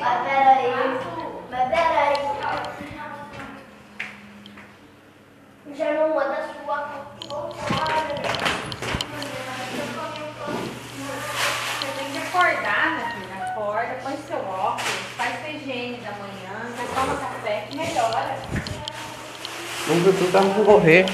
Mas peraí. Mas peraí. Já não manda sua Você tem que acordar, minha filha. Acorda, põe seu óculos, faz sua higiene da manhã, já toma café que melhora. Vamos ver tudo, pra correr.